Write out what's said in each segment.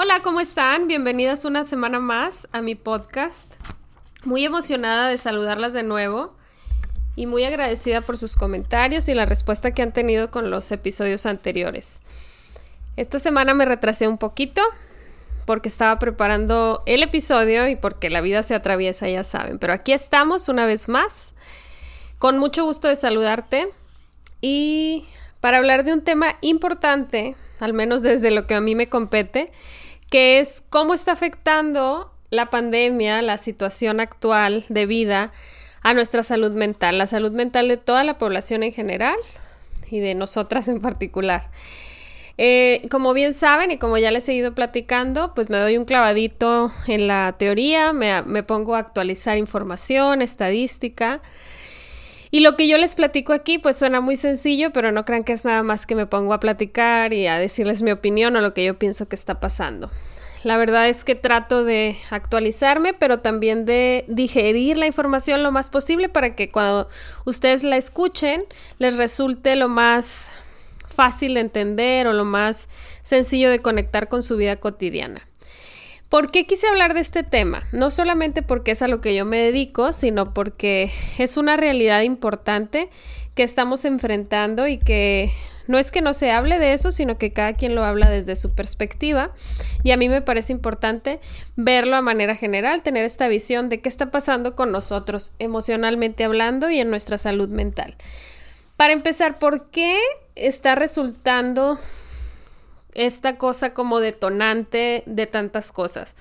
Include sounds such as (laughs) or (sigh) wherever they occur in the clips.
Hola, ¿cómo están? Bienvenidas una semana más a mi podcast. Muy emocionada de saludarlas de nuevo y muy agradecida por sus comentarios y la respuesta que han tenido con los episodios anteriores. Esta semana me retrasé un poquito porque estaba preparando el episodio y porque la vida se atraviesa, ya saben. Pero aquí estamos una vez más. Con mucho gusto de saludarte y para hablar de un tema importante, al menos desde lo que a mí me compete, que es cómo está afectando la pandemia, la situación actual de vida a nuestra salud mental, la salud mental de toda la población en general y de nosotras en particular. Eh, como bien saben y como ya les he ido platicando, pues me doy un clavadito en la teoría, me, me pongo a actualizar información, estadística. Y lo que yo les platico aquí, pues suena muy sencillo, pero no crean que es nada más que me pongo a platicar y a decirles mi opinión o lo que yo pienso que está pasando. La verdad es que trato de actualizarme, pero también de digerir la información lo más posible para que cuando ustedes la escuchen les resulte lo más fácil de entender o lo más sencillo de conectar con su vida cotidiana. ¿Por qué quise hablar de este tema? No solamente porque es a lo que yo me dedico, sino porque es una realidad importante que estamos enfrentando y que no es que no se hable de eso, sino que cada quien lo habla desde su perspectiva. Y a mí me parece importante verlo a manera general, tener esta visión de qué está pasando con nosotros emocionalmente hablando y en nuestra salud mental. Para empezar, ¿por qué está resultando esta cosa como detonante de tantas cosas.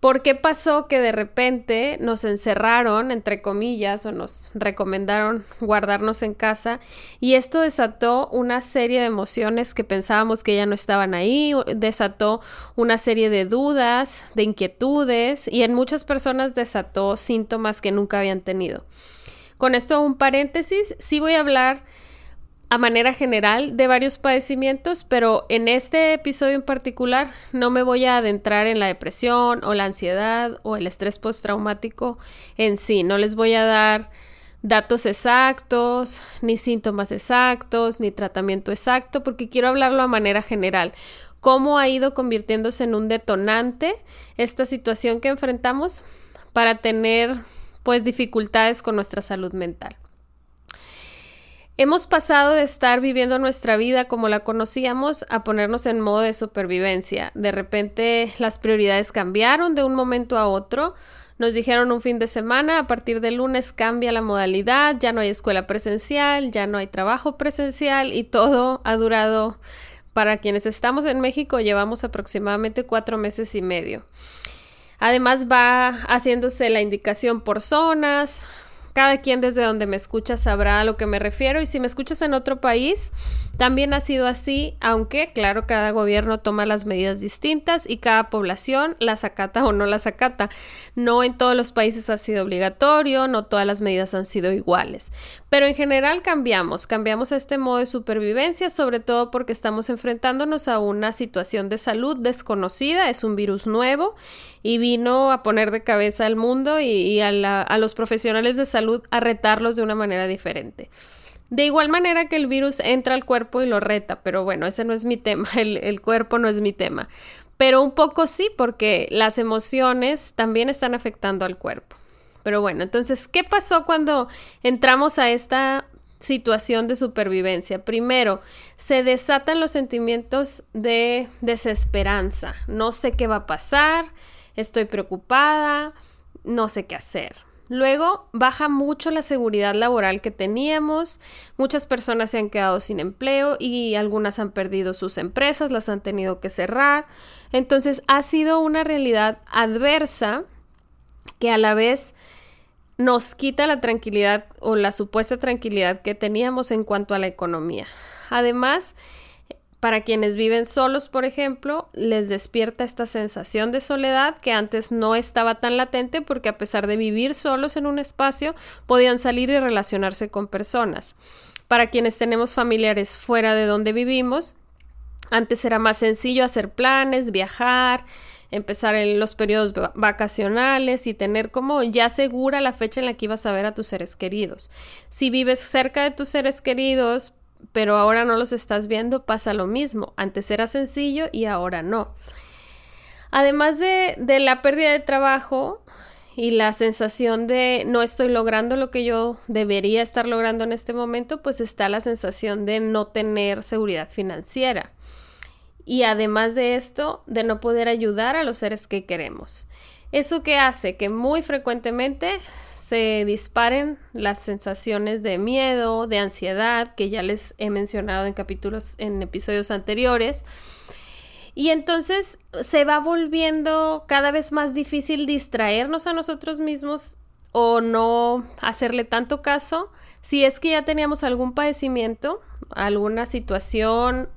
¿Por qué pasó que de repente nos encerraron, entre comillas, o nos recomendaron guardarnos en casa? Y esto desató una serie de emociones que pensábamos que ya no estaban ahí, desató una serie de dudas, de inquietudes, y en muchas personas desató síntomas que nunca habían tenido. Con esto un paréntesis, sí voy a hablar a manera general de varios padecimientos, pero en este episodio en particular no me voy a adentrar en la depresión o la ansiedad o el estrés postraumático en sí. No les voy a dar datos exactos, ni síntomas exactos, ni tratamiento exacto, porque quiero hablarlo a manera general. Cómo ha ido convirtiéndose en un detonante esta situación que enfrentamos para tener pues dificultades con nuestra salud mental. Hemos pasado de estar viviendo nuestra vida como la conocíamos a ponernos en modo de supervivencia. De repente las prioridades cambiaron de un momento a otro. Nos dijeron un fin de semana, a partir del lunes cambia la modalidad, ya no hay escuela presencial, ya no hay trabajo presencial y todo ha durado, para quienes estamos en México, llevamos aproximadamente cuatro meses y medio. Además va haciéndose la indicación por zonas, cada quien desde donde me escucha sabrá a lo que me refiero y si me escuchas en otro país, también ha sido así, aunque claro, cada gobierno toma las medidas distintas y cada población las acata o no las acata. No en todos los países ha sido obligatorio, no todas las medidas han sido iguales, pero en general cambiamos, cambiamos a este modo de supervivencia, sobre todo porque estamos enfrentándonos a una situación de salud desconocida, es un virus nuevo y vino a poner de cabeza al mundo y, a, los profesionales de salud a retarlos de una manera diferente. De igual manera que el virus entra al cuerpo y lo reta, pero bueno, ese no es mi tema, (laughs) el, el, cuerpo no es mi tema. Pero un poco sí, porque las emociones también están afectando al cuerpo. Pero bueno, entonces, ¿qué pasó cuando entramos a esta situación de supervivencia. Primero, se desatan los sentimientos de desesperanza. No sé qué va a pasar, estoy preocupada, no sé qué hacer. Luego baja mucho la seguridad laboral que teníamos, muchas personas se han quedado sin empleo y algunas han perdido sus empresas, las han tenido que cerrar. Entonces ha sido una realidad adversa que a la vez nos quita la tranquilidad o la supuesta tranquilidad que teníamos en cuanto a la economía. Además, Para quienes viven solos, por ejemplo, les despierta esta sensación de soledad que antes no estaba tan latente porque a pesar de vivir solos en un espacio, podían salir y relacionarse con personas. Para quienes tenemos familiares fuera de donde vivimos, antes era más sencillo hacer planes, viajar, empezar en los periodos vacacionales y tener como ya segura la fecha en la que ibas a ver a tus seres queridos. Si vives cerca de tus seres queridos, pero ahora no los estás viendo, pasa lo mismo. Antes era sencillo y ahora no. Además de, de, la pérdida de trabajo y la sensación de no estoy logrando lo que yo debería estar logrando en este momento, pues está la sensación de no tener seguridad financiera. Y además de esto, de no poder ayudar a los seres que queremos. Eso que hace que muy frecuentemente se disparen las sensaciones de miedo, de ansiedad, que ya les he mencionado en capítulos, en episodios anteriores. Y entonces se va volviendo cada vez más difícil distraernos a nosotros mismos o no hacerle tanto caso si es que ya teníamos algún padecimiento, alguna situación,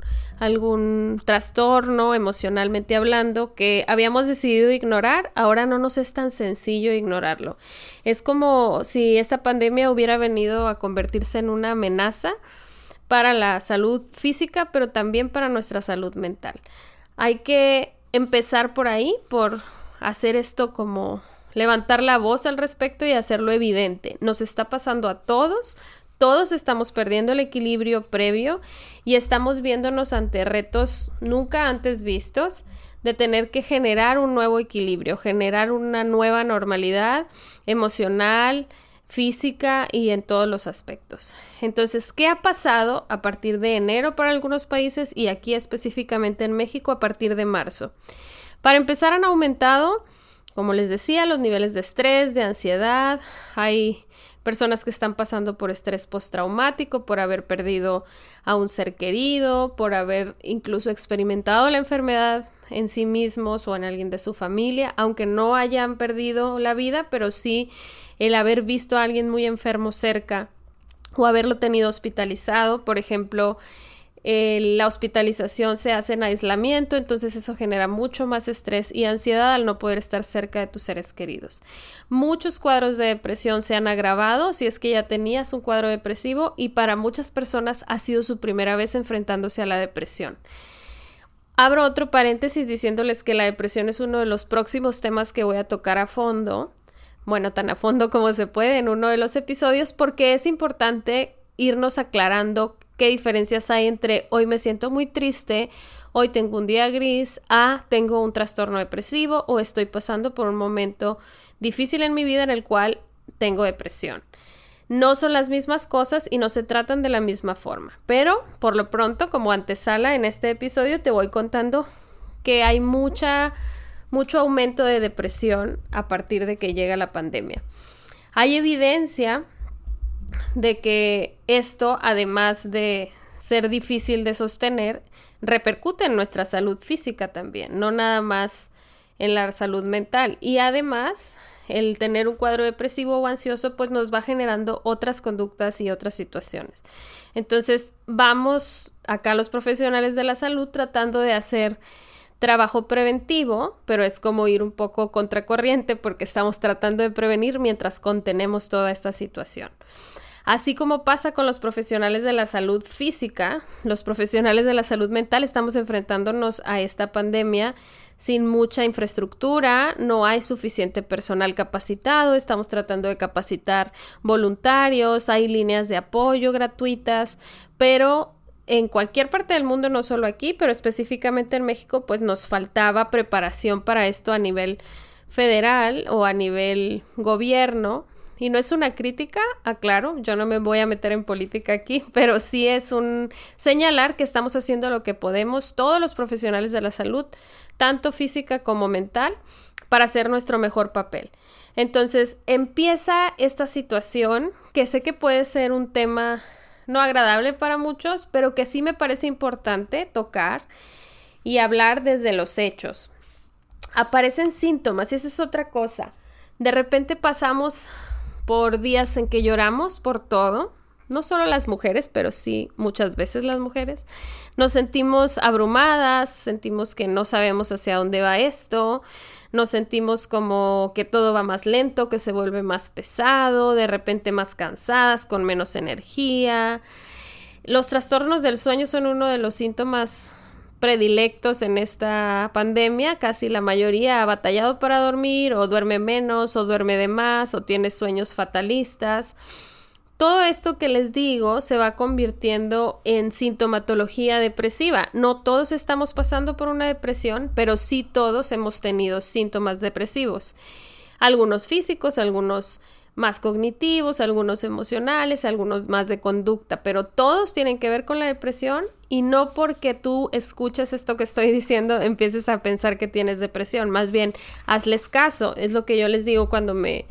algún trastorno emocionalmente hablando que habíamos decidido ignorar, ahora no nos es tan sencillo ignorarlo. Es como si esta pandemia hubiera venido a convertirse en una amenaza para la salud física, pero también para nuestra salud mental. Hay que empezar por ahí, por hacer esto como levantar la voz al respecto y hacerlo evidente. Nos está pasando a todos, todos estamos perdiendo el equilibrio previo y estamos viéndonos ante retos nunca antes vistos de tener que generar un nuevo equilibrio, generar una nueva normalidad emocional, física y en todos los aspectos. Entonces, ¿qué ha pasado a partir de enero para algunos países y aquí específicamente en México a partir de marzo? Para empezar, han aumentado, como les decía, los niveles de estrés, de ansiedad, hay personas que están pasando por estrés postraumático, por haber perdido a un ser querido, por haber incluso experimentado la enfermedad en sí mismos o en alguien de su familia, aunque no hayan perdido la vida, pero sí el haber visto a alguien muy enfermo cerca o haberlo tenido hospitalizado, por ejemplo, la hospitalización se hace en aislamiento, entonces eso genera mucho más estrés y ansiedad al no poder estar cerca de tus seres queridos. Muchos cuadros de depresión se han agravado si es que ya tenías un cuadro depresivo y para muchas personas ha sido su primera vez enfrentándose a la depresión. Abro otro paréntesis diciéndoles que la depresión es uno de los próximos temas que voy a tocar a fondo, bueno, tan a fondo como se puede en uno de los episodios, porque es importante irnos aclarando qué diferencias hay entre hoy me siento muy triste, hoy tengo un día gris, a tengo un trastorno depresivo o estoy pasando por un momento difícil en mi vida en el cual tengo depresión. No son las mismas cosas y no se tratan de la misma forma, pero por lo pronto, como antesala en este episodio, te voy contando que hay mucha, mucho aumento de depresión a partir de que llega la pandemia. Hay evidencia de que esto, además de ser difícil de sostener, repercute en nuestra salud física también, no nada más en la salud mental. Y además, el tener un cuadro depresivo o ansioso, pues nos va generando otras conductas y otras situaciones. Entonces, vamos acá los profesionales de la salud tratando de hacer trabajo preventivo, pero es como ir un poco contracorriente porque estamos tratando de prevenir mientras contenemos toda esta situación. Así como pasa con los profesionales de la salud física, los profesionales de la salud mental estamos enfrentándonos a esta pandemia sin mucha infraestructura, no hay suficiente personal capacitado, estamos tratando de capacitar voluntarios, hay líneas de apoyo gratuitas, pero en cualquier parte del mundo, no solo aquí, pero específicamente en México, pues nos faltaba preparación para esto a nivel federal o a nivel gobierno y no es una crítica, aclaro, yo no me voy a meter en política aquí, (laughs) pero sí es un señalar que estamos haciendo lo que podemos todos los profesionales de la salud, tanto física como mental, para hacer nuestro mejor papel. Entonces empieza esta situación que sé que puede ser un tema no agradable para muchos, pero que sí me parece importante tocar y hablar desde los hechos. Aparecen síntomas y esa es otra cosa. De repente pasamos por días en que lloramos por todo. no solo las mujeres, pero sí muchas veces las mujeres, nos sentimos abrumadas, sentimos que no sabemos hacia dónde va esto, nos sentimos como que todo va más lento, que se vuelve más pesado, de repente más cansadas, con menos energía. Los trastornos del sueño son uno de los síntomas predilectos en esta pandemia. Casi la mayoría ha batallado para dormir o duerme menos o duerme de más o tiene sueños fatalistas. Todo esto que les digo se va convirtiendo en sintomatología depresiva. No todos estamos pasando por una depresión, pero sí todos hemos tenido síntomas depresivos. Algunos físicos, algunos más cognitivos, algunos emocionales, algunos más de conducta, pero todos tienen que ver con la depresión y no porque tú escuchas esto que estoy (laughs) diciendo empieces a pensar que tienes depresión, más bien hazles caso, es lo que yo les digo cuando me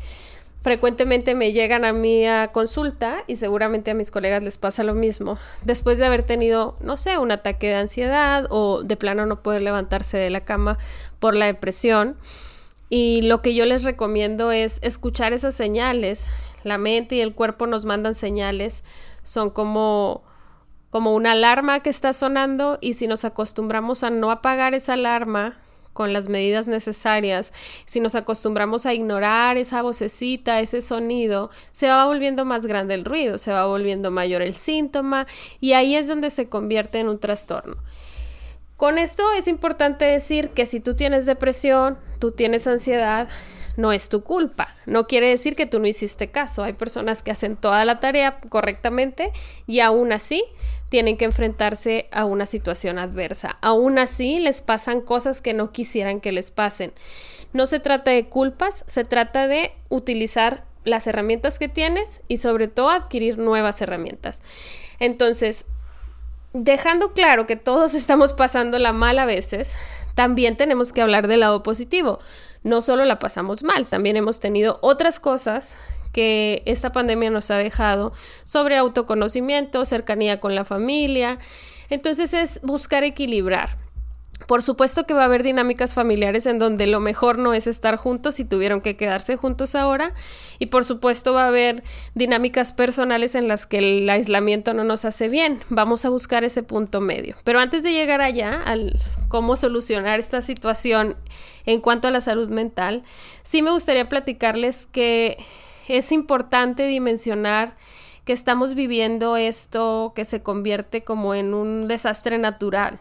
frecuentemente me llegan a mí a consulta y seguramente a mis colegas les pasa lo mismo, después de haber tenido, no sé, un ataque de ansiedad o de plano no poder levantarse de la cama por la depresión y lo que yo les recomiendo es escuchar esas señales. La mente y el cuerpo nos mandan señales, son como como una alarma que está sonando y si nos acostumbramos a no apagar esa alarma con las medidas necesarias, si nos acostumbramos a ignorar esa vocecita, ese sonido, se va volviendo más grande el ruido, se va volviendo mayor el síntoma y ahí es donde se convierte en un trastorno. Con esto es importante decir que si tú tienes depresión, tú tienes ansiedad, no es tu culpa. No quiere decir que tú no hiciste caso. Hay personas que hacen toda la tarea correctamente y aún así tienen que enfrentarse a una situación adversa. Aún así les pasan cosas que no quisieran que les pasen. No se trata de culpas, se trata de utilizar las herramientas que tienes y sobre todo adquirir nuevas herramientas. Entonces, dejando claro que todos (laughs) estamos pasando la mal a veces, también tenemos que hablar del lado positivo. No solo la pasamos mal, también hemos tenido otras cosas que esta pandemia nos ha dejado sobre autoconocimiento, cercanía con la familia. Entonces es buscar equilibrar. Por supuesto que va a haber dinámicas familiares en donde lo mejor no es estar juntos y tuvieron que quedarse juntos ahora. Y por supuesto va a haber dinámicas personales en las que el aislamiento no nos hace bien. Vamos a buscar ese punto medio. Pero antes de llegar allá, al cómo solucionar esta situación en cuanto a la salud mental, sí me gustaría platicarles que es importante dimensionar que estamos viviendo esto que se convierte como en un desastre natural.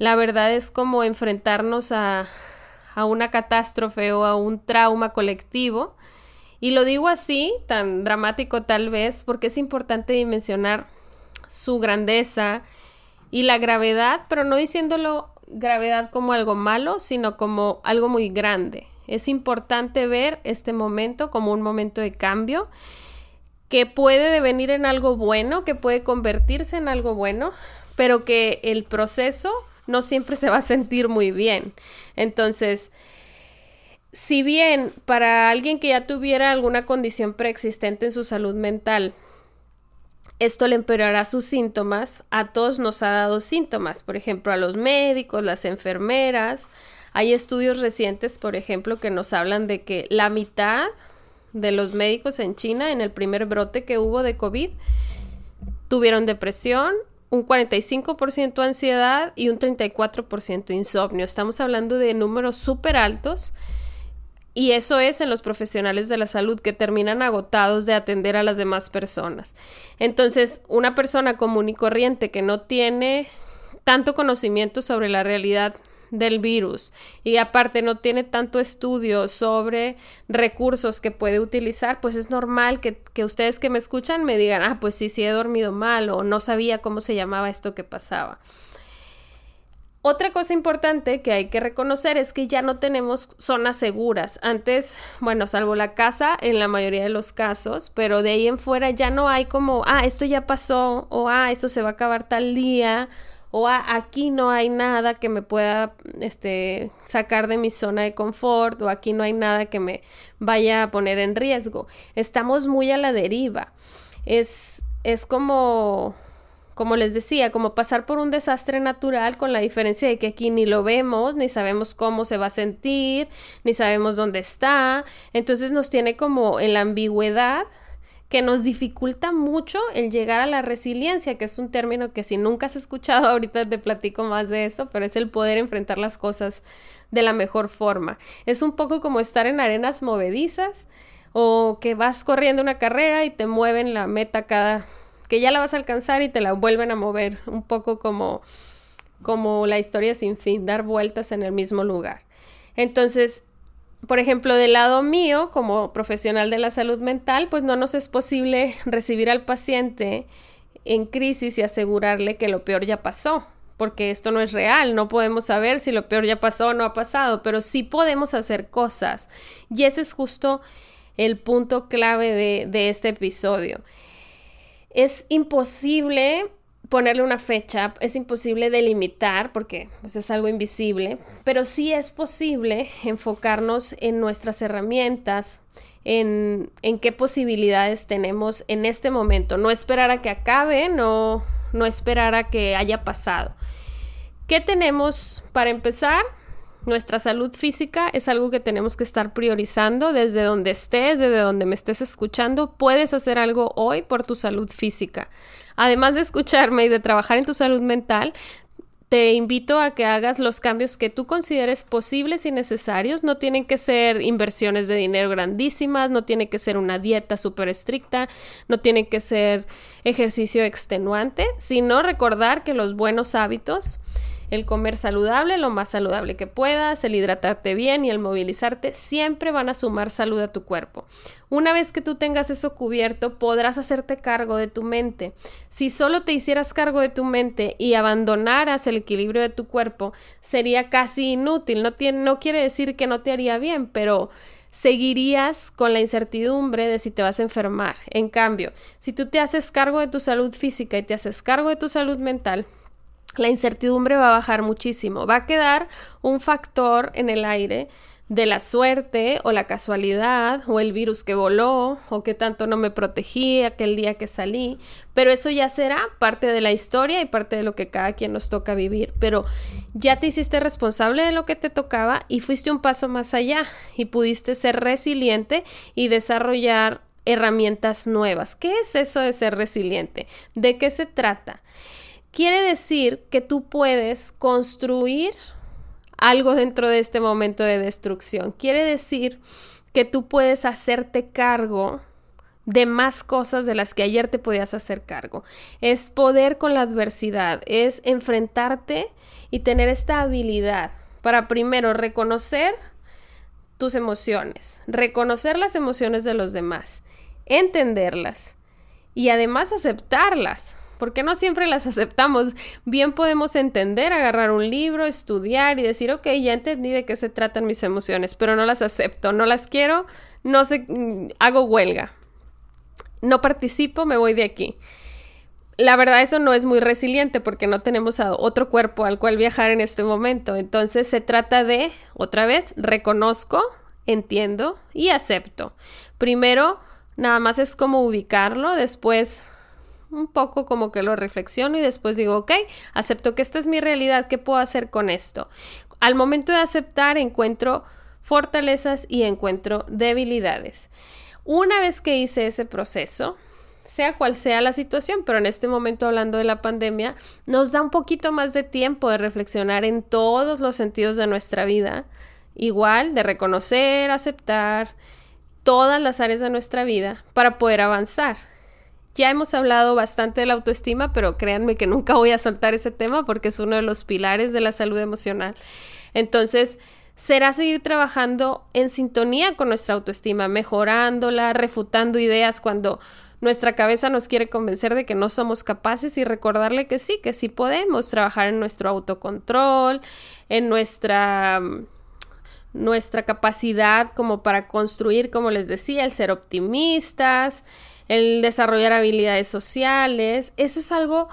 La verdad es como enfrentarnos a, a una catástrofe o a un trauma colectivo. Y lo digo así, tan dramático tal vez, porque es importante dimensionar su grandeza y la gravedad, pero no diciéndolo gravedad como algo malo, sino como algo muy grande. Es importante ver este momento como un momento de cambio que puede devenir en algo bueno, que puede convertirse en algo bueno, pero que el proceso no siempre se va a sentir muy bien. Entonces, si bien para alguien que ya tuviera alguna condición preexistente en su salud mental, esto le empeorará sus síntomas, a todos nos ha dado síntomas, por ejemplo, a los médicos, las enfermeras. Hay estudios recientes, por ejemplo, que nos hablan de que la mitad de los médicos en China, en el primer brote que hubo de COVID, tuvieron depresión, un 45% ansiedad y un 34% insomnio. Estamos hablando de números súper altos y eso es en los profesionales de la salud que terminan agotados de atender a las demás personas. Entonces, una persona común y corriente que no tiene tanto conocimiento sobre la realidad del virus y aparte no tiene tanto estudio sobre recursos que puede utilizar, pues es normal que, que, ustedes que me escuchan me digan, ah, pues sí, sí he dormido mal o no sabía cómo se llamaba esto que pasaba. Otra cosa importante que hay que reconocer es que ya no tenemos zonas seguras. Antes, bueno, salvo la casa en la mayoría de los casos, pero de ahí en fuera ya no hay como, ah, esto ya pasó o ah, esto se va a acabar tal día o aquí no hay nada que me pueda este, sacar de mi zona de confort o aquí no hay nada que me vaya a poner en riesgo. Estamos muy a la deriva. Es, es como, como les decía, como pasar por un desastre natural con la diferencia de que aquí ni lo vemos, ni sabemos cómo se va a sentir, ni sabemos dónde está. Entonces nos tiene como en la ambigüedad que nos dificulta mucho el llegar a la resiliencia, que es un término que si nunca has escuchado, (laughs) ahorita te platico más de eso, pero es el poder enfrentar las cosas de la mejor forma. Es un poco como estar en arenas movedizas o que vas corriendo una carrera y te mueven la meta cada que ya la vas a alcanzar y te la vuelven a mover, un poco como como la historia sin fin, dar vueltas en el mismo lugar. Entonces, por ejemplo, del lado mío, como profesional de la salud mental, pues no nos es posible recibir al paciente en crisis y asegurarle que lo peor ya pasó, porque esto no es real, no podemos saber si lo peor ya pasó o no ha pasado, pero sí podemos hacer cosas. Y ese es justo el punto clave de, de este episodio. Es imposible ponerle una fecha, es imposible delimitar porque pues, es algo invisible, pero sí es posible enfocarnos en nuestras herramientas, en, en, qué posibilidades tenemos en este momento, no esperar a que acabe, no, no esperar a que haya pasado. ¿Qué tenemos para empezar? Nuestra salud física es algo que tenemos que estar priorizando desde donde estés, desde donde me estés escuchando. Puedes hacer algo hoy por tu salud física. Además de escucharme y de trabajar en tu salud mental, te invito a que hagas los cambios que tú consideres posibles y necesarios. No tienen que ser inversiones de dinero grandísimas, no tiene que ser una dieta súper estricta, no tiene que ser ejercicio extenuante, sino recordar que los buenos hábitos el comer saludable, lo más saludable que puedas, el hidratarte bien y el movilizarte siempre van a sumar salud a tu cuerpo. Una vez que tú tengas eso cubierto, podrás hacerte cargo de tu mente. Si solo te hicieras cargo de tu mente y abandonaras el equilibrio de tu cuerpo, sería casi inútil. No, tiene, no quiere decir que no te haría bien, pero seguirías con la incertidumbre de si te vas a enfermar. En cambio, si tú te haces cargo de tu salud física y te haces cargo de tu salud mental, la incertidumbre va a bajar muchísimo. Va a quedar un factor en el aire de la suerte o la casualidad o el virus que voló o que tanto no me protegí aquel día que salí, pero eso ya será parte de la historia y parte de lo que cada quien nos toca vivir, pero ya te hiciste responsable de lo que te tocaba y fuiste un paso más allá y pudiste ser resiliente y desarrollar herramientas nuevas. ¿Qué es eso de ser resiliente? ¿De qué se trata? Quiere decir que tú puedes construir algo dentro de este momento de destrucción. Quiere decir que tú puedes hacerte cargo de más cosas de las que ayer te podías hacer cargo. Es poder con la adversidad, es enfrentarte y tener esta habilidad para primero reconocer tus emociones, reconocer las emociones de los demás, entenderlas y además aceptarlas porque no siempre las aceptamos. Bien podemos entender, agarrar un libro, estudiar y decir, ok, ya entendí de qué se tratan mis emociones, pero no las acepto, no las quiero, no sé, mm, hago huelga. No participo, me voy de aquí. La verdad eso no es muy resiliente porque no tenemos otro cuerpo al cual viajar en este momento. Entonces se trata de, otra vez, reconozco, entiendo y acepto. Primero, nada más es como ubicarlo, después un poco como que lo reflexiono y después digo, ok, acepto que esta es mi realidad, ¿qué puedo hacer con esto? Al momento de aceptar encuentro fortalezas y encuentro debilidades. Una vez que hice ese proceso, sea cual sea la situación, pero en este momento hablando de la pandemia, nos da un poquito más de tiempo de reflexionar en todos los sentidos de nuestra vida, igual de reconocer, aceptar todas las áreas de nuestra vida para poder avanzar. Ya hemos hablado bastante de la autoestima, pero créanme que nunca voy a soltar ese tema porque es uno de los pilares de la salud emocional. Entonces, será seguir trabajando en sintonía con nuestra autoestima, mejorándola, refutando ideas cuando nuestra cabeza nos quiere convencer de que no somos capaces y recordarle que sí, que sí podemos trabajar en nuestro autocontrol, en nuestra nuestra capacidad como para construir, como les decía, el ser optimistas, el desarrollar habilidades sociales. Eso es algo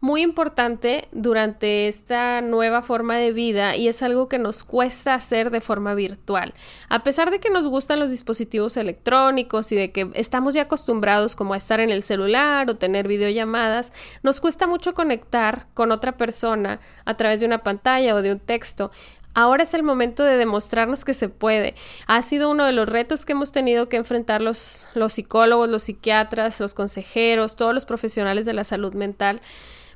muy importante durante esta nueva forma de vida y es algo que nos cuesta hacer de forma virtual. A pesar de que nos gustan los dispositivos electrónicos y de que estamos ya acostumbrados como a estar en el celular o tener videollamadas, nos cuesta mucho conectar con otra persona a través de una pantalla o de un texto Ahora es el momento de demostrarnos que se puede. Ha sido uno de los retos que hemos tenido que enfrentar los, los psicólogos, los psiquiatras, los consejeros, todos los profesionales de la salud mental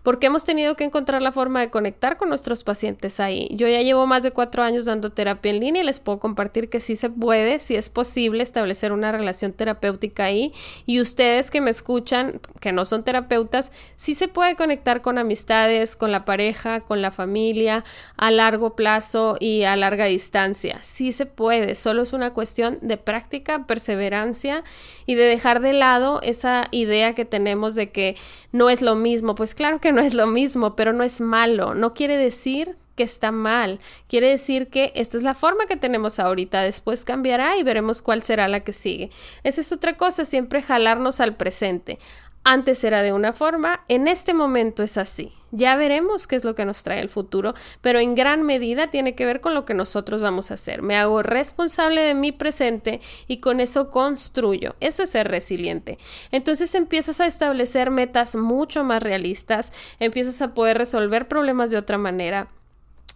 porque hemos tenido que encontrar la forma de conectar con nuestros pacientes ahí. Yo ya llevo más de cuatro años dando terapia en línea y les puedo compartir que sí se puede, sí es posible establecer una relación terapéutica ahí. Y ustedes que me escuchan, que no son terapeutas, sí se puede conectar con amistades, con la pareja, con la familia, a largo plazo y a larga distancia. Sí se puede, solo es una cuestión de práctica, perseverancia y de dejar de lado esa idea que tenemos de que no es lo mismo. Pues claro que no es lo mismo, pero no es malo. No quiere decir que está mal. Quiere decir que esta es la forma que tenemos ahorita. Después cambiará y veremos cuál será la que sigue. Esa es otra cosa, siempre jalarnos al presente. Antes era de una forma, en este momento es así. Ya veremos qué es lo que nos trae el futuro, pero en gran medida tiene que ver con lo que nosotros vamos a hacer. Me hago responsable de mi presente y con eso construyo. Eso es ser resiliente. Entonces empiezas a establecer metas mucho más realistas, empiezas a poder resolver problemas de otra manera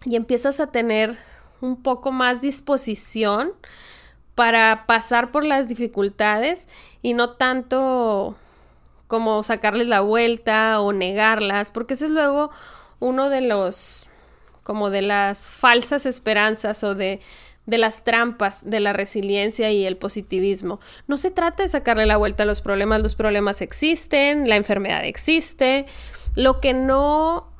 y empiezas a tener un poco más disposición para pasar por las dificultades y no tanto como sacarles la vuelta o negarlas, porque ese es luego uno de los, como de las falsas esperanzas o de, de las trampas de la resiliencia y el positivismo. No se trata de sacarle la vuelta a los problemas, los problemas existen, la enfermedad existe, lo que no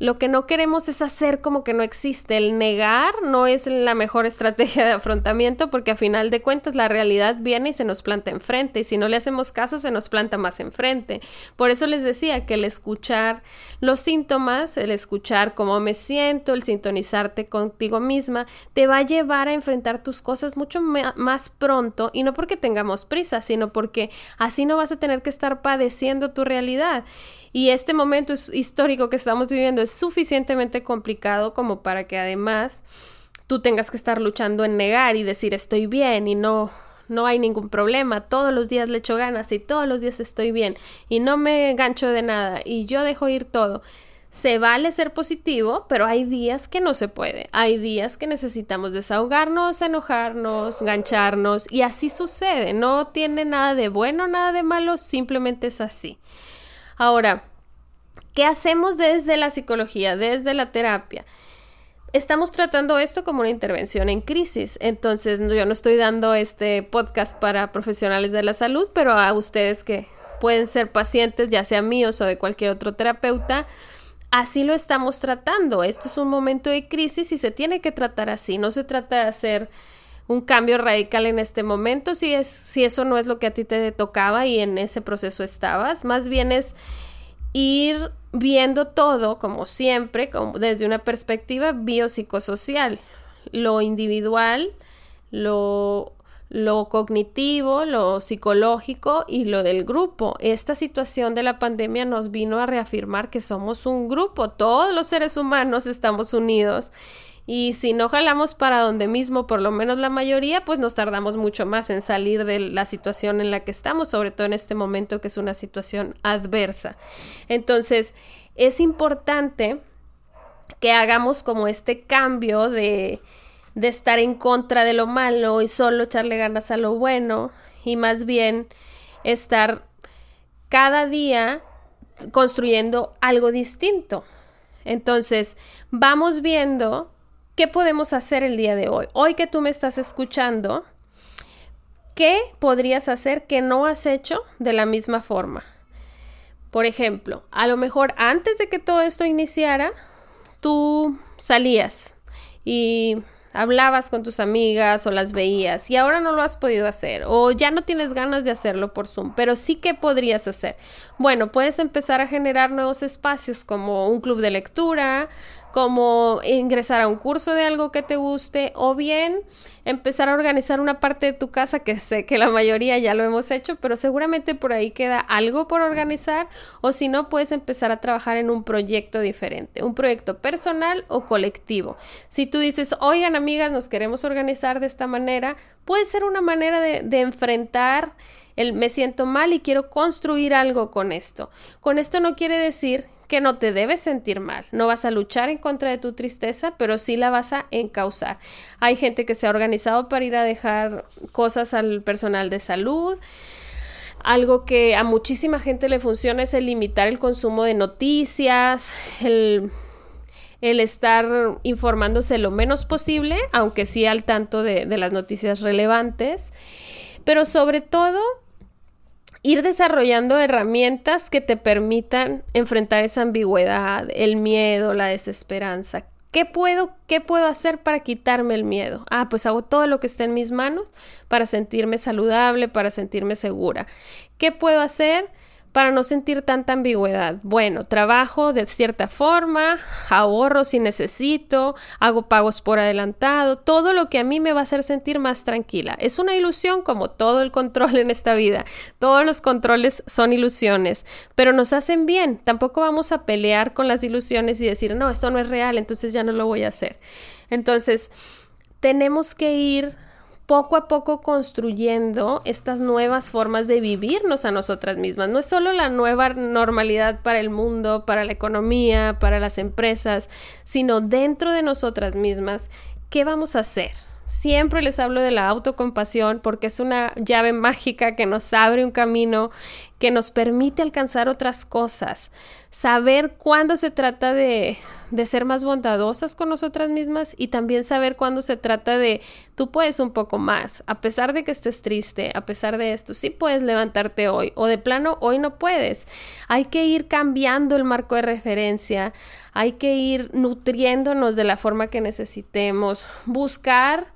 lo que no queremos es hacer como que no existe. El negar no es la mejor estrategia de afrontamiento porque a final de cuentas la realidad viene y se nos planta enfrente y si no le hacemos caso se nos planta más enfrente. Por eso les decía que el escuchar los síntomas, el escuchar cómo me siento, el sintonizarte contigo misma, te va a llevar a enfrentar tus cosas mucho más pronto y no porque tengamos prisa, sino porque así no vas a tener que estar padeciendo tu realidad. Y este momento histórico que estamos viviendo suficientemente complicado como para que además tú tengas que estar luchando en negar y decir estoy bien y no no hay ningún problema, todos los días le echo ganas y todos los días estoy bien y no me gancho de nada y yo dejo ir todo. Se vale ser positivo, pero hay días que no se puede. Hay días que necesitamos desahogarnos, enojarnos, gancharnos y así sucede. No tiene nada de bueno, nada de malo, simplemente es así. Ahora, ¿qué hacemos desde la psicología, desde la terapia? Estamos tratando esto como una intervención en crisis, entonces yo no estoy dando este podcast para profesionales de la salud, pero a ustedes que pueden ser pacientes, ya sea míos o de cualquier otro terapeuta, así lo estamos tratando. Esto es un momento de crisis y se tiene que tratar así, no se trata de hacer un cambio radical en este momento, si, es, si eso no es lo que a ti te tocaba y en ese proceso estabas, más bien es ir viendo todo, como siempre, como desde una perspectiva biopsicosocial, lo individual, lo, lo cognitivo, lo psicológico y lo del grupo. Esta situación de la pandemia nos vino a reafirmar que somos un grupo, todos los seres humanos estamos unidos y si no jalamos para donde mismo, por lo menos la mayoría, pues nos tardamos mucho más en salir de la situación en la que estamos, sobre todo en este momento que es una situación adversa. Entonces, es importante que hagamos como este cambio de, de estar en contra de lo malo y solo echarle ganas a lo bueno y más bien estar cada día construyendo algo distinto. Entonces, vamos viendo ¿qué podemos hacer el día de hoy? Hoy que tú me estás escuchando, ¿qué podrías hacer que no has hecho de la misma forma? Por ejemplo, a lo mejor antes de que todo esto iniciara, tú salías y hablabas con tus amigas o las veías y ahora no lo has podido hacer o ya no tienes ganas de hacerlo por Zoom, pero sí que podrías hacer. Bueno, puedes empezar a generar nuevos espacios como un club de lectura, como ingresar a un curso de algo que te guste o bien empezar a organizar una parte de tu casa que sé que la mayoría ya lo hemos hecho, pero seguramente por ahí queda algo por organizar o si no puedes empezar a trabajar en un proyecto diferente, un proyecto personal o colectivo. Si tú dices, oigan amigas, nos queremos organizar de esta manera, puede ser una manera de, enfrentar el me siento mal y quiero construir algo con esto. Con esto no quiere decir que no te debes sentir mal. No vas a luchar en contra de tu tristeza, pero sí la vas a encauzar. Hay gente que se ha organizado para ir a dejar cosas al personal de salud. Algo que a muchísima gente le funciona es el limitar el consumo de noticias, el, estar informándose lo menos posible, aunque sí al tanto de, de las noticias relevantes. Pero sobre todo, ir desarrollando herramientas que te permitan enfrentar esa ambigüedad, el miedo, la desesperanza. ¿Qué puedo, qué puedo hacer para quitarme el miedo? Ah, pues hago todo lo que esté en mis manos para sentirme saludable, para sentirme segura. ¿Qué puedo hacer? Para no sentir tanta ambigüedad. Bueno, trabajo de cierta forma, ahorro si necesito, hago pagos por adelantado, todo lo que a mí me va a hacer sentir más tranquila. Es una ilusión como todo el control en esta vida. Todos los controles son ilusiones, pero nos hacen bien. Tampoco vamos a pelear con las ilusiones y decir, no, esto no es real, entonces ya no lo voy a hacer. Entonces, tenemos que ir poco a poco construyendo estas nuevas formas de vivirnos a nosotras mismas. No es solo la nueva normalidad para el mundo, para la economía, para las empresas, sino dentro de nosotras mismas. ¿Qué vamos a hacer? Siempre les hablo de la autocompasión porque es una llave mágica que nos abre un camino, que nos permite alcanzar otras cosas. Saber cuándo se trata de, de ser más bondadosas con nosotras mismas y también saber cuándo se trata de tú puedes un poco más. A pesar de que estés triste, a pesar de esto, sí puedes levantarte hoy o de plano hoy no puedes. Hay que ir cambiando el marco de referencia, hay que ir nutriéndonos de la forma que necesitemos, buscar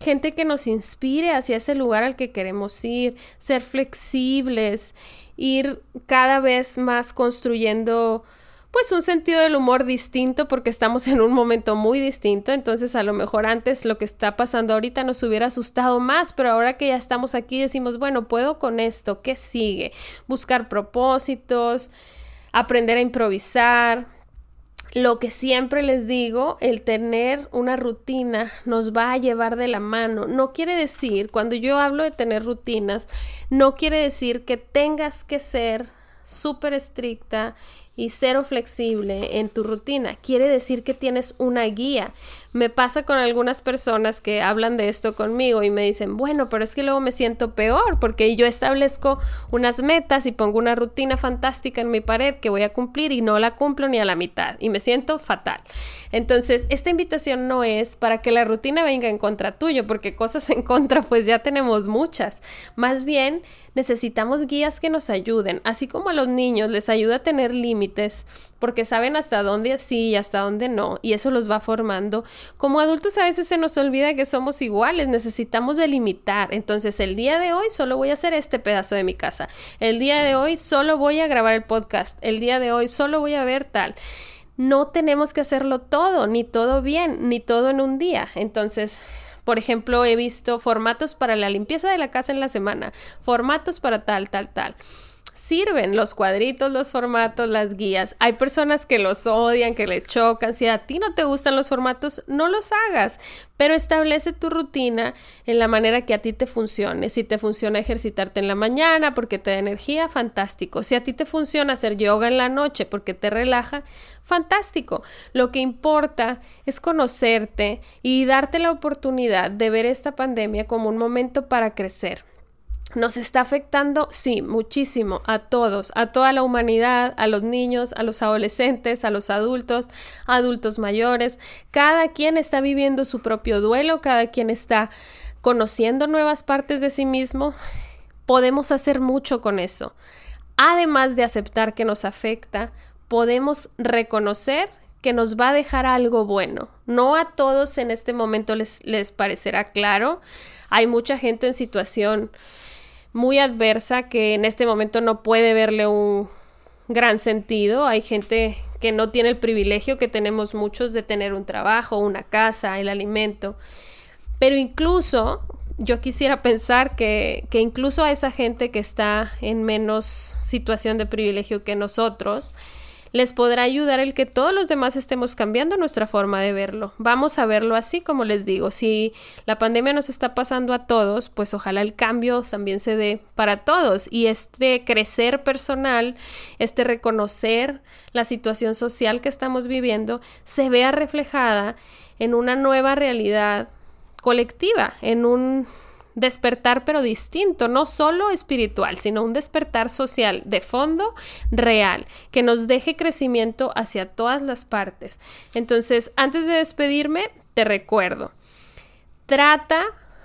gente que nos inspire hacia ese lugar al que queremos ir, ser flexibles, ir cada vez más construyendo pues un sentido del humor distinto porque estamos en un momento muy distinto, entonces a lo mejor antes lo que está pasando ahorita nos hubiera asustado más, pero ahora que ya estamos aquí decimos, bueno, puedo con esto, ¿qué sigue? Buscar propósitos, aprender a improvisar, lo que siempre les digo, el tener una rutina nos va a llevar de la mano. No quiere decir, cuando yo hablo de tener rutinas, no quiere decir que tengas que ser súper estricta y cero flexible en tu rutina. Quiere decir que tienes una guía. Me pasa con algunas personas que hablan de esto conmigo y me dicen, bueno, pero es que luego me siento peor porque yo establezco unas metas y pongo una rutina fantástica en mi pared que voy a cumplir y no la cumplo ni a la mitad y me siento fatal. Entonces, esta invitación no es para que la rutina venga en contra tuyo, porque cosas en contra pues ya tenemos muchas. Más bien, necesitamos guías que nos ayuden, así como a los niños les ayuda a tener límites, porque saben hasta dónde sí y hasta dónde no, y eso los va formando. Como adultos a veces se nos olvida que somos iguales, necesitamos delimitar. Entonces, el día de hoy solo voy a hacer este pedazo de mi casa. El día de hoy solo voy a grabar el podcast. El día de hoy solo voy a ver tal no tenemos que hacerlo todo, ni todo bien, ni todo en un día. Entonces, por ejemplo, he visto formatos para la limpieza de la casa en la semana, formatos para tal, tal, tal sirven los cuadritos, los formatos, las guías. Hay personas que los odian, que les chocan. Si a ti no te gustan los formatos, no los hagas, pero establece tu rutina en la manera que a ti te funcione. Si te funciona ejercitarte en la mañana porque te da energía, fantástico. Si a ti te funciona hacer yoga en la noche porque te relaja, fantástico. Lo que importa es conocerte y darte la oportunidad de ver esta pandemia como un momento para crecer nos está afectando, sí, muchísimo a todos, a toda la humanidad, a los niños, a los adolescentes, a los adultos, adultos mayores. Cada quien está viviendo su propio duelo, cada quien está conociendo nuevas partes de sí mismo. Podemos hacer mucho con eso. Además de aceptar que nos afecta, podemos reconocer que nos va a dejar algo bueno. No a todos en este momento les, les parecerá claro. Hay mucha gente en situación muy adversa que en este momento no puede verle un gran sentido. Hay gente que no tiene el privilegio que tenemos muchos de tener un trabajo, una casa, el alimento. Pero incluso yo quisiera pensar que, que incluso a esa gente que está en menos situación de privilegio que nosotros, les podrá ayudar el que todos los demás estemos cambiando nuestra forma de verlo. Vamos a verlo así como les digo, si la pandemia nos está pasando a todos, pues ojalá el cambio también se dé para todos y este crecer personal, este reconocer la situación social que estamos viviendo, se vea reflejada en una nueva realidad colectiva, en un despertar pero distinto, no solo espiritual, sino un despertar social de fondo real, que nos deje crecimiento hacia todas las partes. Entonces, antes de despedirme, te recuerdo, trata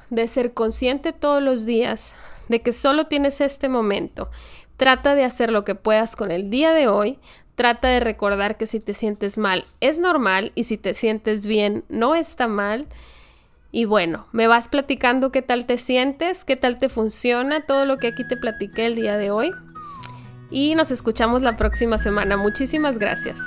de ser consciente todos los días de que solo tienes este momento. Trata de hacer lo que puedas con el día de hoy. Trata de recordar que si te sientes mal es normal y si te sientes bien no está mal. Y bueno, me vas platicando qué tal te sientes, qué tal te funciona todo lo que aquí te platiqué el día de hoy. Y nos escuchamos la próxima semana. Muchísimas gracias.